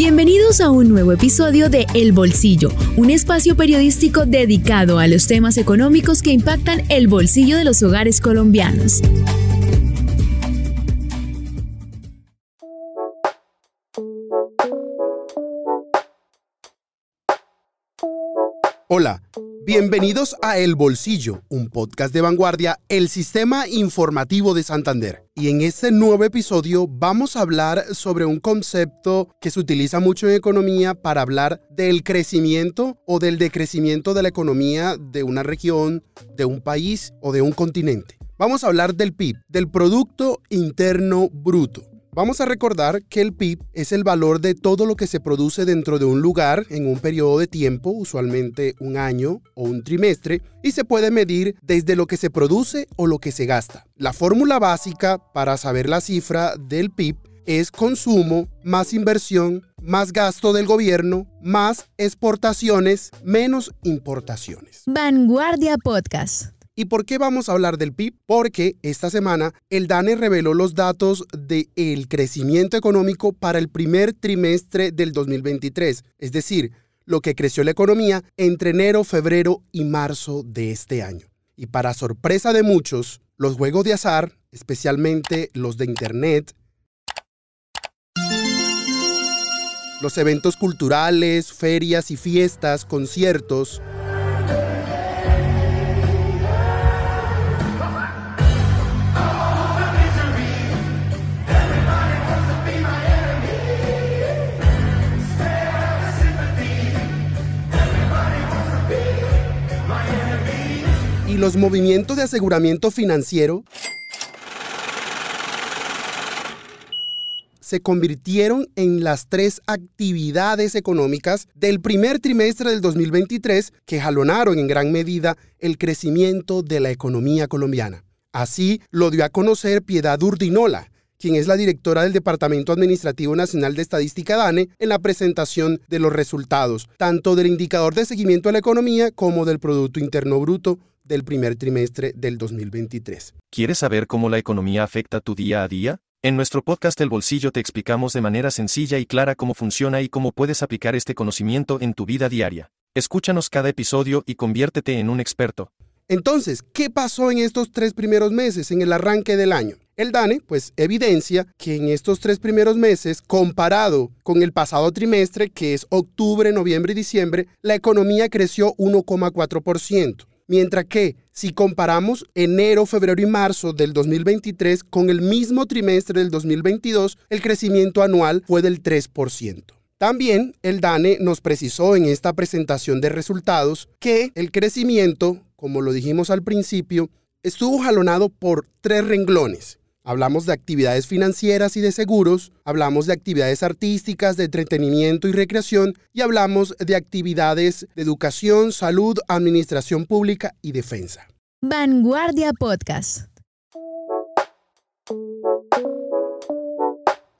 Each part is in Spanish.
Bienvenidos a un nuevo episodio de El Bolsillo, un espacio periodístico dedicado a los temas económicos que impactan el bolsillo de los hogares colombianos. Hola, bienvenidos a El Bolsillo, un podcast de vanguardia, el sistema informativo de Santander. Y en este nuevo episodio vamos a hablar sobre un concepto que se utiliza mucho en economía para hablar del crecimiento o del decrecimiento de la economía de una región, de un país o de un continente. Vamos a hablar del PIB, del Producto Interno Bruto. Vamos a recordar que el PIB es el valor de todo lo que se produce dentro de un lugar en un periodo de tiempo, usualmente un año o un trimestre, y se puede medir desde lo que se produce o lo que se gasta. La fórmula básica para saber la cifra del PIB es consumo más inversión más gasto del gobierno más exportaciones menos importaciones. Vanguardia Podcast. ¿Y por qué vamos a hablar del PIB? Porque esta semana el DANE reveló los datos del crecimiento económico para el primer trimestre del 2023, es decir, lo que creció la economía entre enero, febrero y marzo de este año. Y para sorpresa de muchos, los juegos de azar, especialmente los de Internet, los eventos culturales, ferias y fiestas, conciertos, los movimientos de aseguramiento financiero se convirtieron en las tres actividades económicas del primer trimestre del 2023 que jalonaron en gran medida el crecimiento de la economía colombiana. Así lo dio a conocer Piedad Urdinola, quien es la directora del Departamento Administrativo Nacional de Estadística DANE, en la presentación de los resultados, tanto del indicador de seguimiento a la economía como del Producto Interno Bruto del primer trimestre del 2023. ¿Quieres saber cómo la economía afecta tu día a día? En nuestro podcast El Bolsillo te explicamos de manera sencilla y clara cómo funciona y cómo puedes aplicar este conocimiento en tu vida diaria. Escúchanos cada episodio y conviértete en un experto. Entonces, ¿qué pasó en estos tres primeros meses, en el arranque del año? El DANE, pues, evidencia que en estos tres primeros meses, comparado con el pasado trimestre, que es octubre, noviembre y diciembre, la economía creció 1,4%. Mientras que si comparamos enero, febrero y marzo del 2023 con el mismo trimestre del 2022, el crecimiento anual fue del 3%. También el DANE nos precisó en esta presentación de resultados que el crecimiento, como lo dijimos al principio, estuvo jalonado por tres renglones. Hablamos de actividades financieras y de seguros, hablamos de actividades artísticas, de entretenimiento y recreación y hablamos de actividades de educación, salud, administración pública y defensa. Vanguardia Podcast.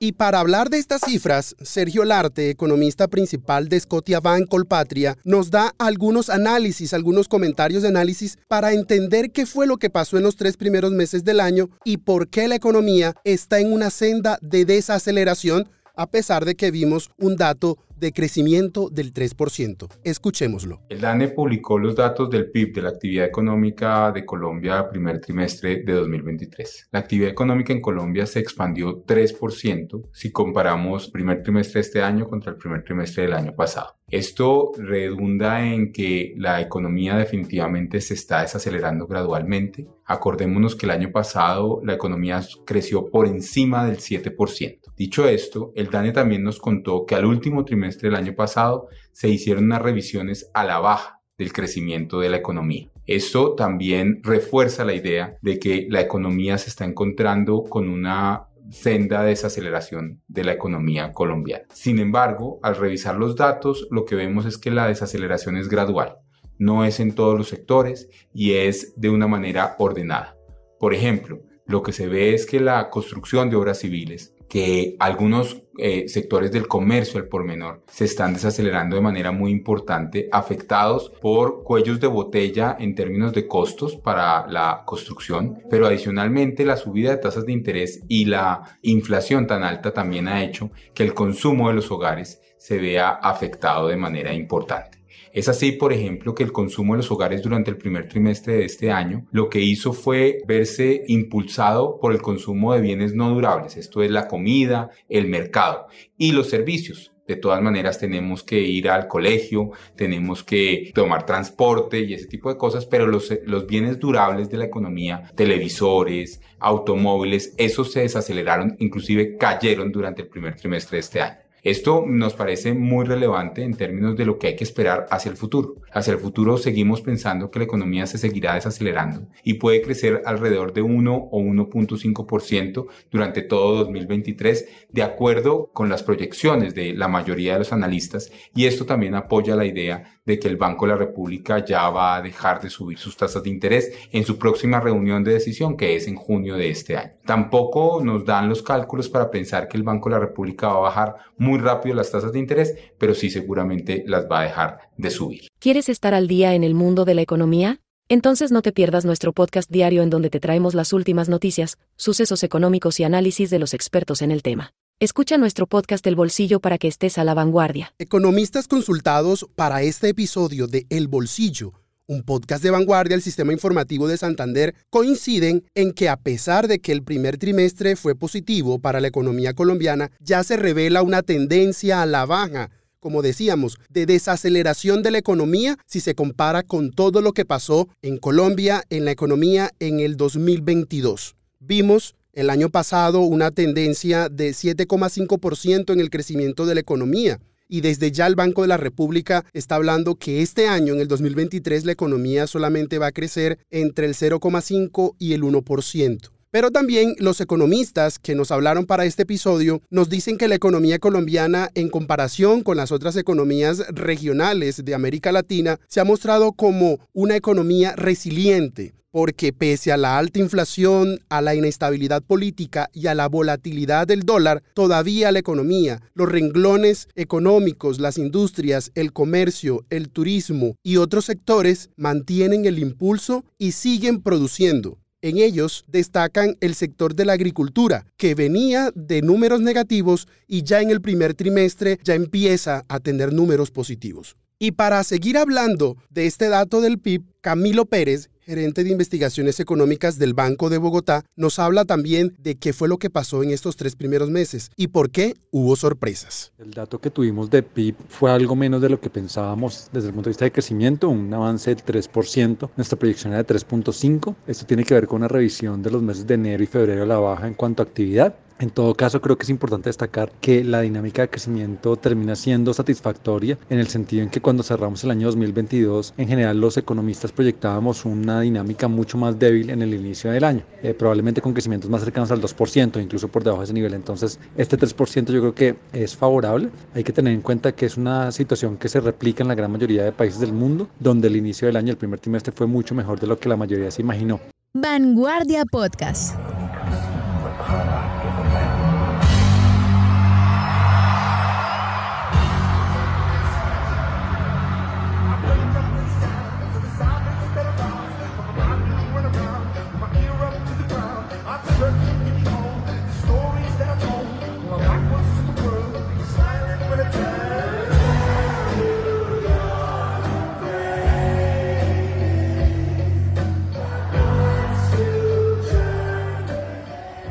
Y para hablar de estas cifras, Sergio Larte, economista principal de Scotiabank Colpatria, nos da algunos análisis, algunos comentarios de análisis para entender qué fue lo que pasó en los tres primeros meses del año y por qué la economía está en una senda de desaceleración a pesar de que vimos un dato de crecimiento del 3%. Escuchémoslo. El DANE publicó los datos del PIB de la actividad económica de Colombia primer trimestre de 2023. La actividad económica en Colombia se expandió 3% si comparamos primer trimestre de este año contra el primer trimestre del año pasado. Esto redunda en que la economía definitivamente se está desacelerando gradualmente. Acordémonos que el año pasado la economía creció por encima del 7%. Dicho esto, el DANE también nos contó que al último trimestre del año pasado se hicieron unas revisiones a la baja del crecimiento de la economía. Esto también refuerza la idea de que la economía se está encontrando con una senda de desaceleración de la economía colombiana. Sin embargo, al revisar los datos, lo que vemos es que la desaceleración es gradual, no es en todos los sectores y es de una manera ordenada. Por ejemplo, lo que se ve es que la construcción de obras civiles que algunos eh, sectores del comercio al por menor se están desacelerando de manera muy importante, afectados por cuellos de botella en términos de costos para la construcción, pero adicionalmente la subida de tasas de interés y la inflación tan alta también ha hecho que el consumo de los hogares se vea afectado de manera importante. Es así, por ejemplo, que el consumo de los hogares durante el primer trimestre de este año lo que hizo fue verse impulsado por el consumo de bienes no durables, esto es la comida, el mercado y los servicios. De todas maneras tenemos que ir al colegio, tenemos que tomar transporte y ese tipo de cosas, pero los, los bienes durables de la economía, televisores, automóviles, esos se desaceleraron, inclusive cayeron durante el primer trimestre de este año. Esto nos parece muy relevante en términos de lo que hay que esperar hacia el futuro. Hacia el futuro seguimos pensando que la economía se seguirá desacelerando y puede crecer alrededor de 1 o 1.5% durante todo 2023, de acuerdo con las proyecciones de la mayoría de los analistas, y esto también apoya la idea de que el Banco de la República ya va a dejar de subir sus tasas de interés en su próxima reunión de decisión, que es en junio de este año. Tampoco nos dan los cálculos para pensar que el Banco de la República va a bajar muy rápido las tasas de interés, pero sí seguramente las va a dejar de subir. ¿Quieres estar al día en el mundo de la economía? Entonces no te pierdas nuestro podcast diario en donde te traemos las últimas noticias, sucesos económicos y análisis de los expertos en el tema. Escucha nuestro podcast El Bolsillo para que estés a la vanguardia. Economistas consultados para este episodio de El Bolsillo, un podcast de vanguardia del Sistema Informativo de Santander, coinciden en que a pesar de que el primer trimestre fue positivo para la economía colombiana, ya se revela una tendencia a la baja como decíamos, de desaceleración de la economía si se compara con todo lo que pasó en Colombia en la economía en el 2022. Vimos el año pasado una tendencia de 7,5% en el crecimiento de la economía. Y desde ya el Banco de la República está hablando que este año, en el 2023, la economía solamente va a crecer entre el 0,5 y el 1%. Pero también los economistas que nos hablaron para este episodio nos dicen que la economía colombiana, en comparación con las otras economías regionales de América Latina, se ha mostrado como una economía resiliente, porque pese a la alta inflación, a la inestabilidad política y a la volatilidad del dólar, todavía la economía, los renglones económicos, las industrias, el comercio, el turismo y otros sectores mantienen el impulso y siguen produciendo. En ellos destacan el sector de la agricultura, que venía de números negativos y ya en el primer trimestre ya empieza a tener números positivos. Y para seguir hablando de este dato del PIB, Camilo Pérez, gerente de investigaciones económicas del Banco de Bogotá, nos habla también de qué fue lo que pasó en estos tres primeros meses y por qué hubo sorpresas. El dato que tuvimos de PIB fue algo menos de lo que pensábamos desde el punto de vista de crecimiento, un avance del 3%. Nuestra proyección era de 3.5%. Esto tiene que ver con una revisión de los meses de enero y febrero a la baja en cuanto a actividad. En todo caso, creo que es importante destacar que la dinámica de crecimiento termina siendo satisfactoria en el sentido en que cuando cerramos el año 2022, en general los economistas proyectábamos una dinámica mucho más débil en el inicio del año, eh, probablemente con crecimientos más cercanos al 2%, incluso por debajo de ese nivel. Entonces, este 3% yo creo que es favorable. Hay que tener en cuenta que es una situación que se replica en la gran mayoría de países del mundo, donde el inicio del año, el primer trimestre, fue mucho mejor de lo que la mayoría se imaginó. Vanguardia Podcast.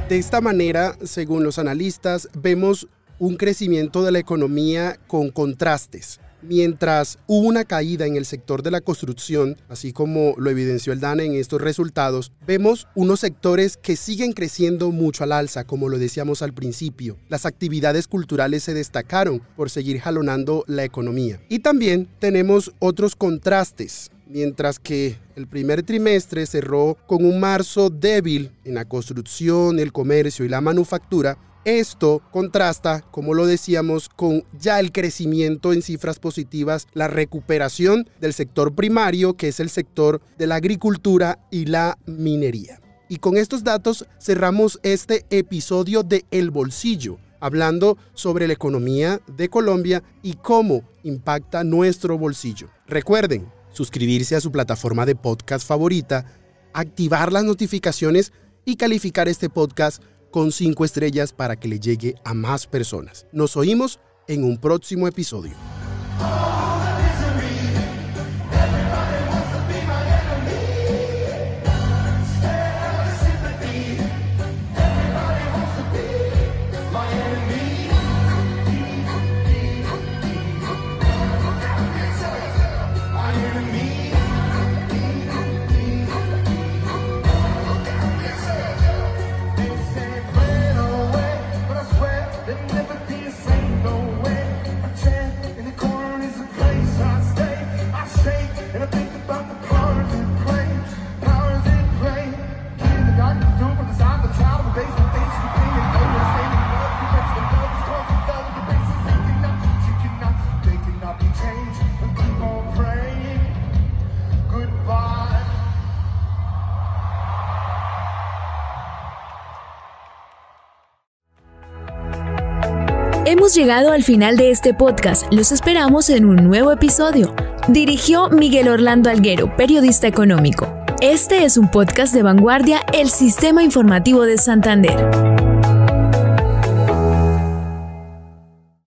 De esta manera, según los analistas, vemos un crecimiento de la economía con contrastes. Mientras hubo una caída en el sector de la construcción, así como lo evidenció el DANE en estos resultados, vemos unos sectores que siguen creciendo mucho al alza, como lo decíamos al principio. Las actividades culturales se destacaron por seguir jalonando la economía. Y también tenemos otros contrastes mientras que el primer trimestre cerró con un marzo débil en la construcción, el comercio y la manufactura, esto contrasta, como lo decíamos, con ya el crecimiento en cifras positivas, la recuperación del sector primario, que es el sector de la agricultura y la minería. Y con estos datos cerramos este episodio de El Bolsillo, hablando sobre la economía de Colombia y cómo impacta nuestro bolsillo. Recuerden suscribirse a su plataforma de podcast favorita, activar las notificaciones y calificar este podcast con 5 estrellas para que le llegue a más personas. Nos oímos en un próximo episodio. Hemos llegado al final de este podcast. Los esperamos en un nuevo episodio. Dirigió Miguel Orlando Alguero, periodista económico. Este es un podcast de vanguardia, el Sistema Informativo de Santander.